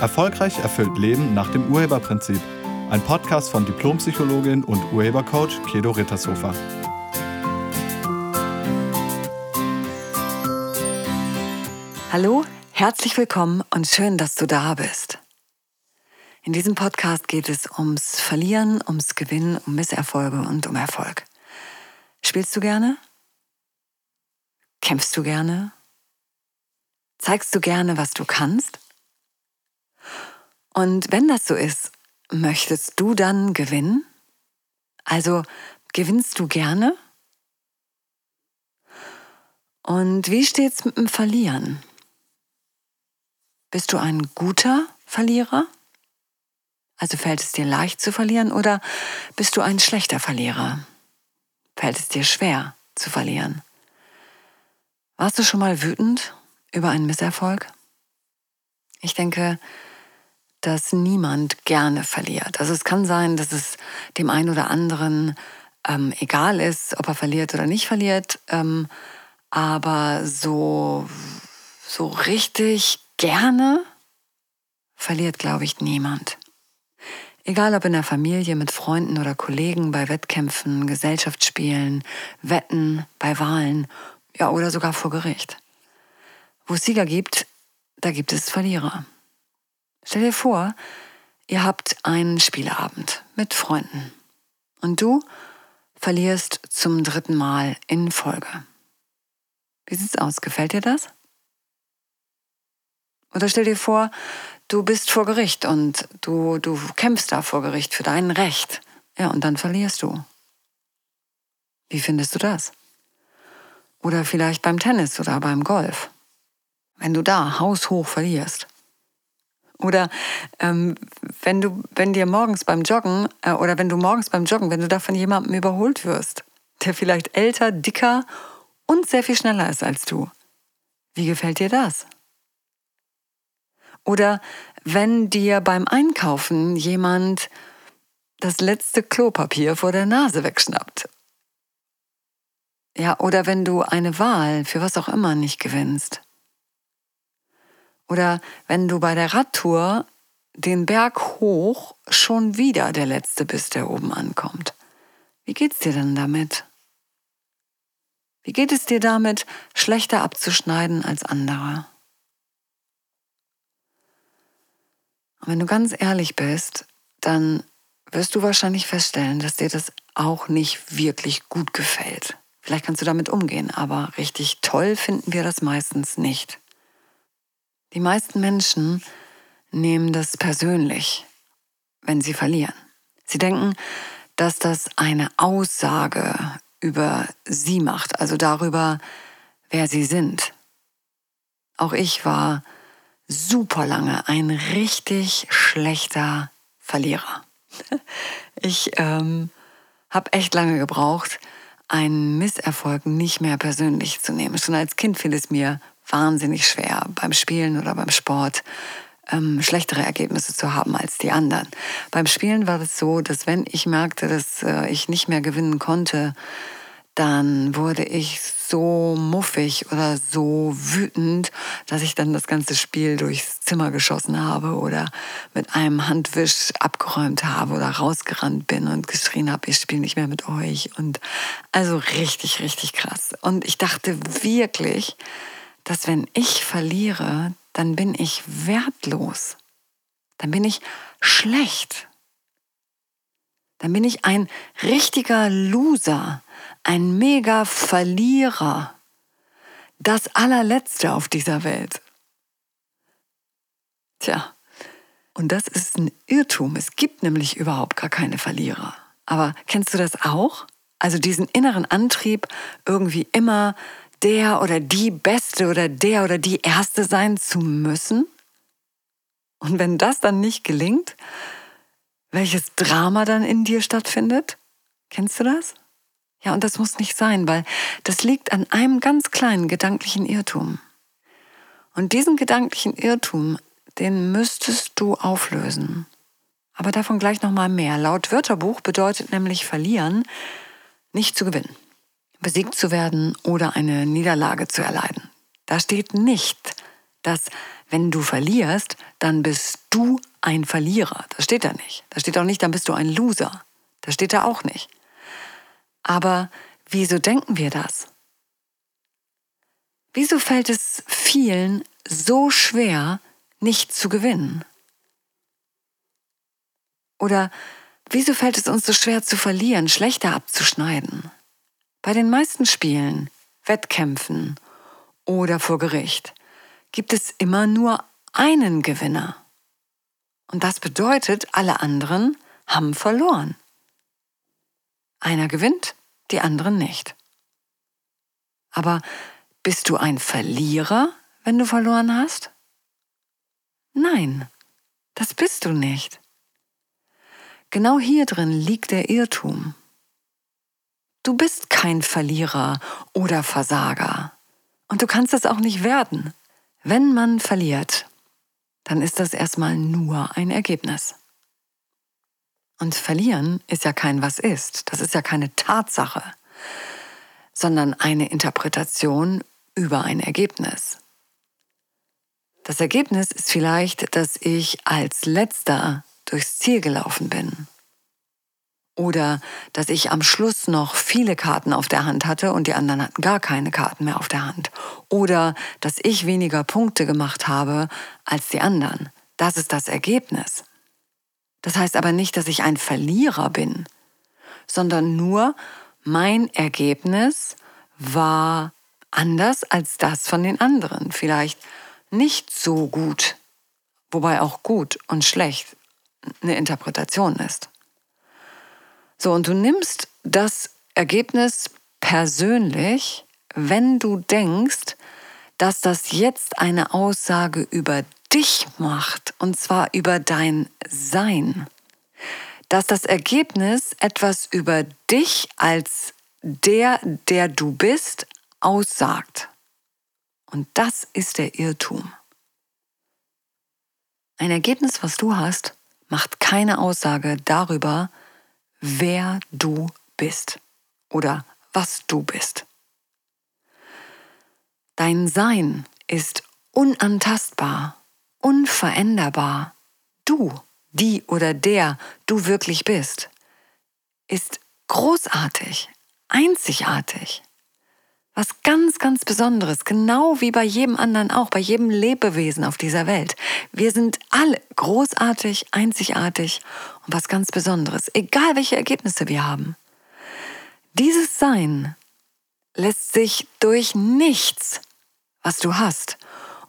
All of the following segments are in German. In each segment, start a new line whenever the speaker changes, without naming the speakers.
Erfolgreich erfüllt Leben nach dem Urheberprinzip. Ein Podcast von Diplompsychologin und Urhebercoach Kedo Rittershofer.
Hallo, herzlich willkommen und schön, dass du da bist. In diesem Podcast geht es ums Verlieren, ums Gewinnen, um Misserfolge und um Erfolg. Spielst du gerne? Kämpfst du gerne? Zeigst du gerne, was du kannst? Und wenn das so ist, möchtest du dann gewinnen? Also gewinnst du gerne? Und wie steht's mit dem Verlieren? Bist du ein guter Verlierer? Also fällt es dir leicht zu verlieren oder bist du ein schlechter Verlierer? Fällt es dir schwer zu verlieren? Warst du schon mal wütend über einen Misserfolg? Ich denke, dass niemand gerne verliert. Also es kann sein, dass es dem einen oder anderen ähm, egal ist, ob er verliert oder nicht verliert, ähm, aber so, so richtig gerne verliert, glaube ich, niemand. Egal ob in der Familie, mit Freunden oder Kollegen, bei Wettkämpfen, Gesellschaftsspielen, Wetten, bei Wahlen, ja oder sogar vor Gericht. Wo es Sieger gibt, da gibt es Verlierer. Stell dir vor, ihr habt einen Spieleabend mit Freunden und du verlierst zum dritten Mal in Folge. Wie sieht's aus? Gefällt dir das? Oder stell dir vor, du bist vor Gericht und du, du kämpfst da vor Gericht für dein Recht. Ja, und dann verlierst du. Wie findest du das? Oder vielleicht beim Tennis oder beim Golf. Wenn du da haushoch verlierst. Oder ähm, wenn du, wenn dir morgens beim Joggen äh, oder wenn du morgens beim Joggen, wenn du da von jemandem überholt wirst, der vielleicht älter, dicker und sehr viel schneller ist als du. Wie gefällt dir das? Oder wenn dir beim Einkaufen jemand das letzte Klopapier vor der Nase wegschnappt. Ja, oder wenn du eine Wahl für was auch immer nicht gewinnst. Oder wenn du bei der Radtour den Berg hoch schon wieder der Letzte bist, der oben ankommt. Wie geht's dir denn damit? Wie geht es dir damit, schlechter abzuschneiden als andere? Und wenn du ganz ehrlich bist, dann wirst du wahrscheinlich feststellen, dass dir das auch nicht wirklich gut gefällt. Vielleicht kannst du damit umgehen, aber richtig toll finden wir das meistens nicht. Die meisten Menschen nehmen das persönlich, wenn sie verlieren. Sie denken, dass das eine Aussage über sie macht, also darüber, wer sie sind. Auch ich war super lange ein richtig schlechter Verlierer. Ich ähm, habe echt lange gebraucht, einen Misserfolg nicht mehr persönlich zu nehmen. Schon als Kind fiel es mir wahnsinnig schwer, beim Spielen oder beim Sport ähm, schlechtere Ergebnisse zu haben als die anderen. Beim Spielen war es so, dass wenn ich merkte, dass äh, ich nicht mehr gewinnen konnte, dann wurde ich so muffig oder so wütend, dass ich dann das ganze Spiel durchs Zimmer geschossen habe oder mit einem Handwisch abgeräumt habe oder rausgerannt bin und geschrien habe, ich spiele nicht mehr mit euch. Und also richtig, richtig krass. Und ich dachte wirklich, dass wenn ich verliere, dann bin ich wertlos. Dann bin ich schlecht. Dann bin ich ein richtiger Loser ein mega Verlierer, das allerletzte auf dieser Welt. Tja, und das ist ein Irrtum. Es gibt nämlich überhaupt gar keine Verlierer. Aber kennst du das auch? Also diesen inneren Antrieb, irgendwie immer der oder die Beste oder der oder die Erste sein zu müssen? Und wenn das dann nicht gelingt, welches Drama dann in dir stattfindet? Kennst du das? Ja, und das muss nicht sein, weil das liegt an einem ganz kleinen gedanklichen Irrtum. Und diesen gedanklichen Irrtum, den müsstest du auflösen. Aber davon gleich nochmal mehr. Laut Wörterbuch bedeutet nämlich verlieren, nicht zu gewinnen, besiegt zu werden oder eine Niederlage zu erleiden. Da steht nicht, dass wenn du verlierst, dann bist du ein Verlierer. Das steht da nicht. Da steht auch nicht, dann bist du ein Loser. Das steht da auch nicht. Aber wieso denken wir das? Wieso fällt es vielen so schwer, nicht zu gewinnen? Oder wieso fällt es uns so schwer zu verlieren, schlechter abzuschneiden? Bei den meisten Spielen, Wettkämpfen oder vor Gericht gibt es immer nur einen Gewinner. Und das bedeutet, alle anderen haben verloren. Einer gewinnt, die anderen nicht. Aber bist du ein Verlierer, wenn du verloren hast? Nein, das bist du nicht. Genau hier drin liegt der Irrtum. Du bist kein Verlierer oder Versager. Und du kannst es auch nicht werden. Wenn man verliert, dann ist das erstmal nur ein Ergebnis. Und verlieren ist ja kein was ist, das ist ja keine Tatsache, sondern eine Interpretation über ein Ergebnis. Das Ergebnis ist vielleicht, dass ich als letzter durchs Ziel gelaufen bin oder dass ich am Schluss noch viele Karten auf der Hand hatte und die anderen hatten gar keine Karten mehr auf der Hand. Oder dass ich weniger Punkte gemacht habe als die anderen. Das ist das Ergebnis. Das heißt aber nicht, dass ich ein Verlierer bin, sondern nur mein Ergebnis war anders als das von den anderen. Vielleicht nicht so gut, wobei auch gut und schlecht eine Interpretation ist. So, und du nimmst das Ergebnis persönlich, wenn du denkst, dass das jetzt eine Aussage über dich macht, und zwar über dein Sein. Dass das Ergebnis etwas über dich als der, der du bist, aussagt. Und das ist der Irrtum. Ein Ergebnis, was du hast, macht keine Aussage darüber, wer du bist oder was du bist. Dein Sein ist unantastbar, unveränderbar. Du, die oder der du wirklich bist, ist großartig, einzigartig. Was ganz, ganz Besonderes, genau wie bei jedem anderen auch, bei jedem Lebewesen auf dieser Welt. Wir sind alle großartig, einzigartig und was ganz Besonderes, egal welche Ergebnisse wir haben. Dieses Sein lässt sich durch nichts, was du hast,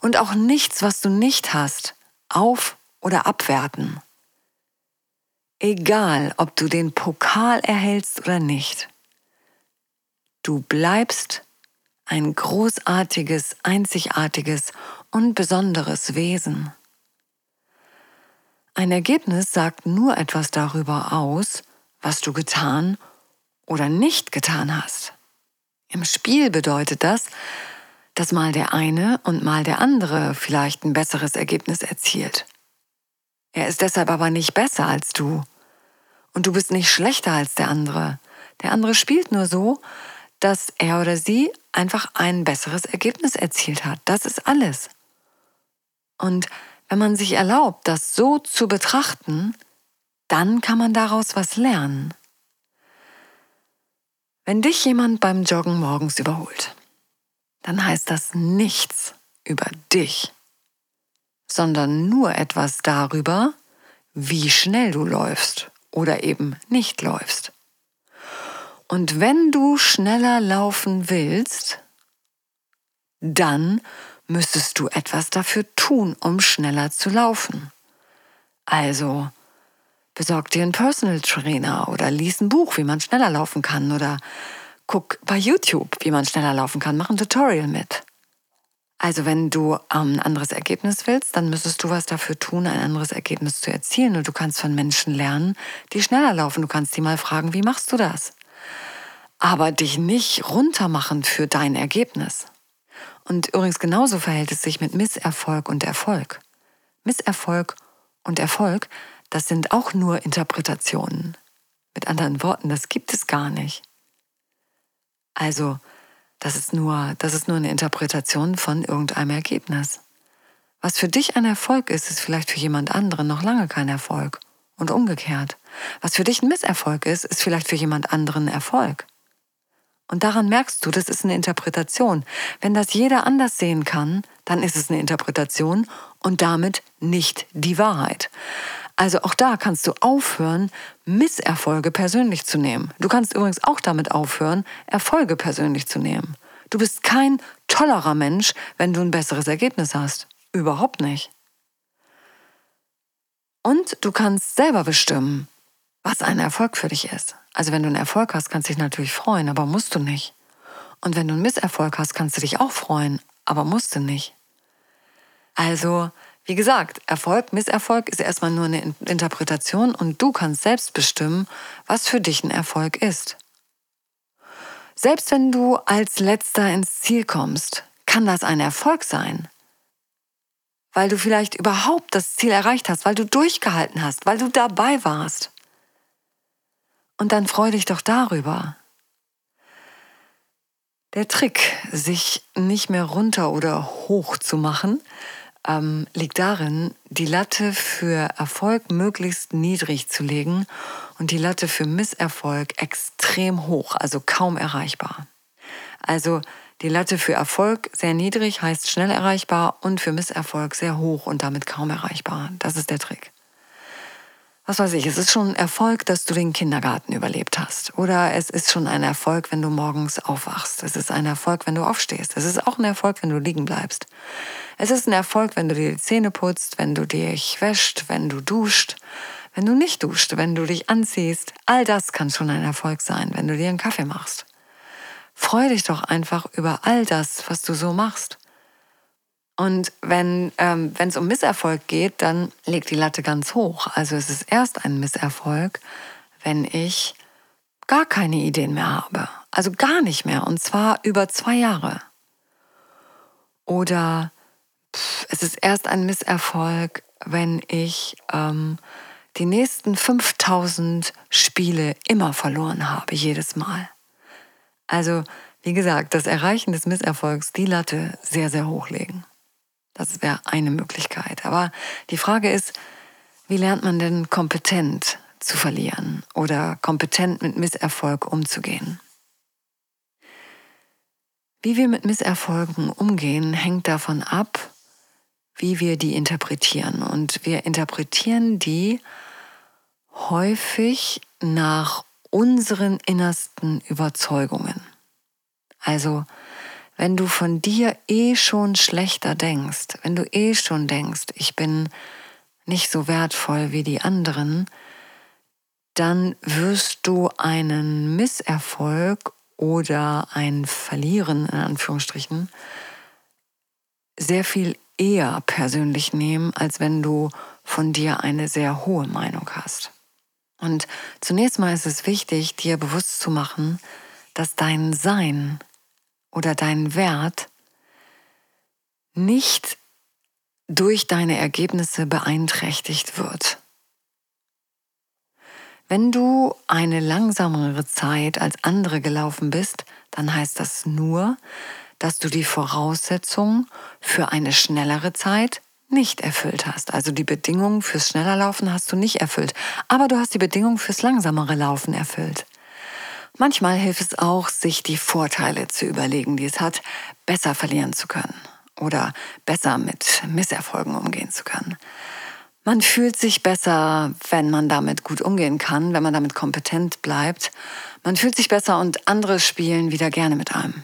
und auch nichts, was du nicht hast, auf oder abwerten. Egal, ob du den Pokal erhältst oder nicht. Du bleibst ein großartiges, einzigartiges und besonderes Wesen. Ein Ergebnis sagt nur etwas darüber aus, was du getan oder nicht getan hast. Im Spiel bedeutet das, dass mal der eine und mal der andere vielleicht ein besseres Ergebnis erzielt. Er ist deshalb aber nicht besser als du. Und du bist nicht schlechter als der andere. Der andere spielt nur so, dass er oder sie einfach ein besseres Ergebnis erzielt hat. Das ist alles. Und wenn man sich erlaubt, das so zu betrachten, dann kann man daraus was lernen. Wenn dich jemand beim Joggen morgens überholt, dann heißt das nichts über dich, sondern nur etwas darüber, wie schnell du läufst oder eben nicht läufst. Und wenn du schneller laufen willst, dann müsstest du etwas dafür tun, um schneller zu laufen. Also besorg dir einen Personal Trainer oder lies ein Buch, wie man schneller laufen kann oder guck bei YouTube, wie man schneller laufen kann, mach ein Tutorial mit. Also wenn du ähm, ein anderes Ergebnis willst, dann müsstest du was dafür tun, ein anderes Ergebnis zu erzielen. Und du kannst von Menschen lernen, die schneller laufen. Du kannst die mal fragen, wie machst du das? Aber dich nicht runtermachen für dein Ergebnis. Und übrigens genauso verhält es sich mit Misserfolg und Erfolg. Misserfolg und Erfolg, das sind auch nur Interpretationen. Mit anderen Worten, das gibt es gar nicht. Also, das ist nur, das ist nur eine Interpretation von irgendeinem Ergebnis. Was für dich ein Erfolg ist, ist vielleicht für jemand anderen noch lange kein Erfolg. Und umgekehrt. Was für dich ein Misserfolg ist, ist vielleicht für jemand anderen Erfolg. Und daran merkst du, das ist eine Interpretation. Wenn das jeder anders sehen kann, dann ist es eine Interpretation und damit nicht die Wahrheit. Also auch da kannst du aufhören, Misserfolge persönlich zu nehmen. Du kannst übrigens auch damit aufhören, Erfolge persönlich zu nehmen. Du bist kein tollerer Mensch, wenn du ein besseres Ergebnis hast. Überhaupt nicht. Und du kannst selber bestimmen, was ein Erfolg für dich ist. Also wenn du einen Erfolg hast, kannst du dich natürlich freuen, aber musst du nicht. Und wenn du einen Misserfolg hast, kannst du dich auch freuen, aber musst du nicht. Also, wie gesagt, Erfolg, Misserfolg ist erstmal nur eine Interpretation und du kannst selbst bestimmen, was für dich ein Erfolg ist. Selbst wenn du als letzter ins Ziel kommst, kann das ein Erfolg sein. Weil du vielleicht überhaupt das Ziel erreicht hast, weil du durchgehalten hast, weil du dabei warst. Und dann freu dich doch darüber. Der Trick, sich nicht mehr runter oder hoch zu machen, ähm, liegt darin, die Latte für Erfolg möglichst niedrig zu legen und die Latte für Misserfolg extrem hoch, also kaum erreichbar. Also die Latte für Erfolg sehr niedrig heißt schnell erreichbar und für Misserfolg sehr hoch und damit kaum erreichbar. Das ist der Trick. Was weiß ich, es ist schon ein Erfolg, dass du den Kindergarten überlebt hast. Oder es ist schon ein Erfolg, wenn du morgens aufwachst. Es ist ein Erfolg, wenn du aufstehst. Es ist auch ein Erfolg, wenn du liegen bleibst. Es ist ein Erfolg, wenn du dir die Zähne putzt, wenn du dich wäscht, wenn du duscht, wenn du nicht duscht, wenn du dich anziehst. All das kann schon ein Erfolg sein, wenn du dir einen Kaffee machst. Freu dich doch einfach über all das, was du so machst. Und wenn ähm, es um Misserfolg geht, dann legt die Latte ganz hoch. Also es ist erst ein Misserfolg, wenn ich gar keine Ideen mehr habe. Also gar nicht mehr. Und zwar über zwei Jahre. Oder es ist erst ein Misserfolg, wenn ich ähm, die nächsten 5000 Spiele immer verloren habe, jedes Mal. Also, wie gesagt, das Erreichen des Misserfolgs, die Latte sehr, sehr hochlegen. Das wäre eine Möglichkeit. Aber die Frage ist, wie lernt man denn kompetent zu verlieren oder kompetent mit Misserfolg umzugehen? Wie wir mit Misserfolgen umgehen, hängt davon ab, wie wir die interpretieren. Und wir interpretieren die häufig nach unseren innersten Überzeugungen. Also, wenn du von dir eh schon schlechter denkst, wenn du eh schon denkst, ich bin nicht so wertvoll wie die anderen, dann wirst du einen Misserfolg oder ein Verlieren in Anführungsstrichen sehr viel eher persönlich nehmen, als wenn du von dir eine sehr hohe Meinung hast. Und zunächst mal ist es wichtig, dir bewusst zu machen, dass dein Sein oder dein Wert nicht durch deine Ergebnisse beeinträchtigt wird. Wenn du eine langsamere Zeit als andere gelaufen bist, dann heißt das nur, dass du die Voraussetzungen für eine schnellere Zeit nicht erfüllt hast. Also die Bedingungen fürs schneller Laufen hast du nicht erfüllt, aber du hast die Bedingungen fürs langsamere Laufen erfüllt. Manchmal hilft es auch, sich die Vorteile zu überlegen, die es hat, besser verlieren zu können oder besser mit Misserfolgen umgehen zu können. Man fühlt sich besser, wenn man damit gut umgehen kann, wenn man damit kompetent bleibt. Man fühlt sich besser und andere spielen wieder gerne mit einem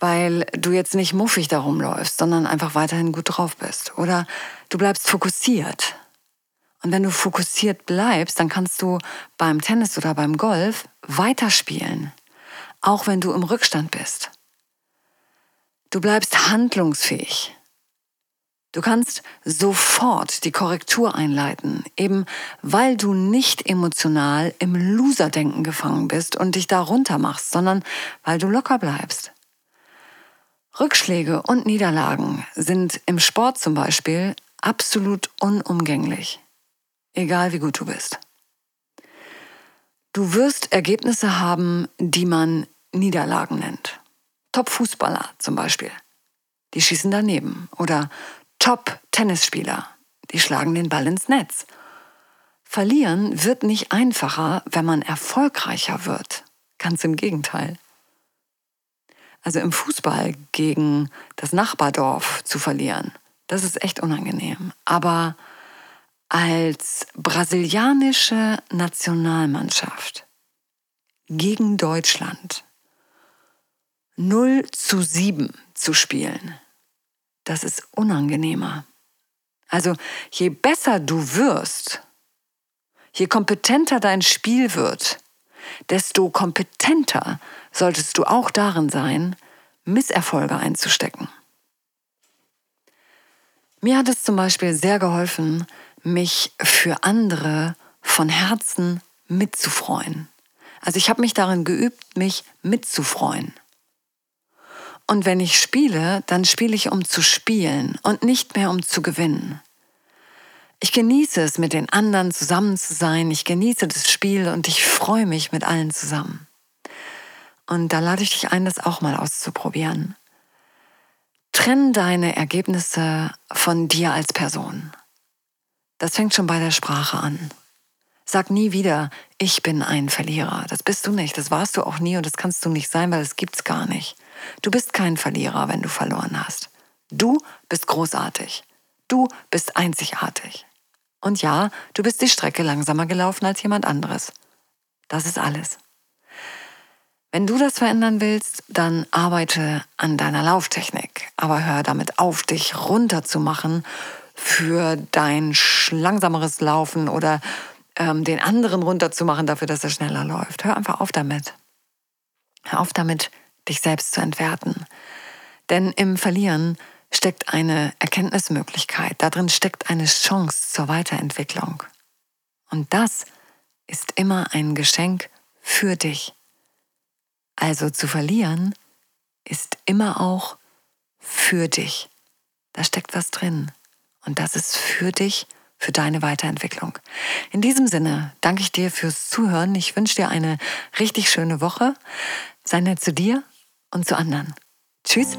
weil du jetzt nicht muffig darum läufst, sondern einfach weiterhin gut drauf bist. Oder du bleibst fokussiert. Und wenn du fokussiert bleibst, dann kannst du beim Tennis oder beim Golf weiterspielen, auch wenn du im Rückstand bist. Du bleibst handlungsfähig. Du kannst sofort die Korrektur einleiten, eben weil du nicht emotional im Loser-Denken gefangen bist und dich da runter machst, sondern weil du locker bleibst. Rückschläge und Niederlagen sind im Sport zum Beispiel absolut unumgänglich, egal wie gut du bist. Du wirst Ergebnisse haben, die man Niederlagen nennt. Top-Fußballer zum Beispiel. die schießen daneben. Oder Top-Tennisspieler, die schlagen den Ball ins Netz. Verlieren wird nicht einfacher, wenn man erfolgreicher wird. Ganz im Gegenteil. Also im Fußball gegen das Nachbardorf zu verlieren, das ist echt unangenehm. Aber als brasilianische Nationalmannschaft gegen Deutschland 0 zu 7 zu spielen, das ist unangenehmer. Also je besser du wirst, je kompetenter dein Spiel wird, desto kompetenter solltest du auch darin sein, Misserfolge einzustecken. Mir hat es zum Beispiel sehr geholfen, mich für andere von Herzen mitzufreuen. Also ich habe mich darin geübt, mich mitzufreuen. Und wenn ich spiele, dann spiele ich, um zu spielen und nicht mehr um zu gewinnen. Ich genieße es, mit den anderen zusammen zu sein. Ich genieße das Spiel und ich freue mich mit allen zusammen. Und da lade ich dich ein, das auch mal auszuprobieren. Trenn deine Ergebnisse von dir als Person. Das fängt schon bei der Sprache an. Sag nie wieder, ich bin ein Verlierer. Das bist du nicht. Das warst du auch nie und das kannst du nicht sein, weil es gibt's gar nicht. Du bist kein Verlierer, wenn du verloren hast. Du bist großartig. Du bist einzigartig. Und ja, du bist die Strecke langsamer gelaufen als jemand anderes. Das ist alles. Wenn du das verändern willst, dann arbeite an deiner Lauftechnik. Aber hör damit auf, dich runterzumachen für dein langsameres Laufen oder ähm, den anderen runterzumachen dafür, dass er schneller läuft. Hör einfach auf damit. Hör auf damit, dich selbst zu entwerten. Denn im Verlieren steckt eine Erkenntnismöglichkeit, darin steckt eine Chance zur Weiterentwicklung. Und das ist immer ein Geschenk für dich. Also zu verlieren ist immer auch für dich. Da steckt was drin. Und das ist für dich, für deine Weiterentwicklung. In diesem Sinne danke ich dir fürs Zuhören. Ich wünsche dir eine richtig schöne Woche. Sei nett zu dir und zu anderen. Tschüss.